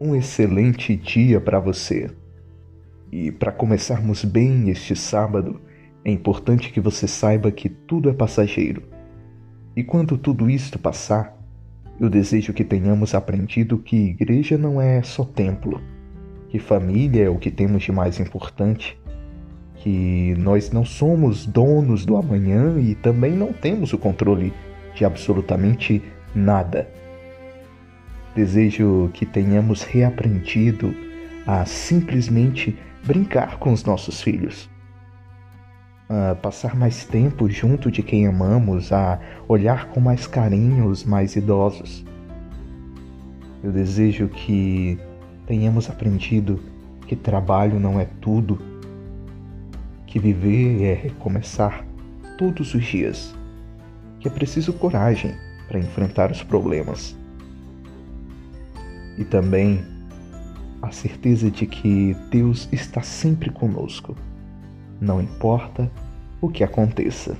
um excelente dia para você. E para começarmos bem este sábado, é importante que você saiba que tudo é passageiro. E quando tudo isto passar, eu desejo que tenhamos aprendido que igreja não é só templo, que família é o que temos de mais importante, que nós não somos donos do amanhã e também não temos o controle de absolutamente nada. Desejo que tenhamos reaprendido a simplesmente brincar com os nossos filhos, a passar mais tempo junto de quem amamos, a olhar com mais carinho os mais idosos. Eu desejo que tenhamos aprendido que trabalho não é tudo que viver é recomeçar todos os dias, que é preciso coragem para enfrentar os problemas. E também a certeza de que Deus está sempre conosco, não importa o que aconteça.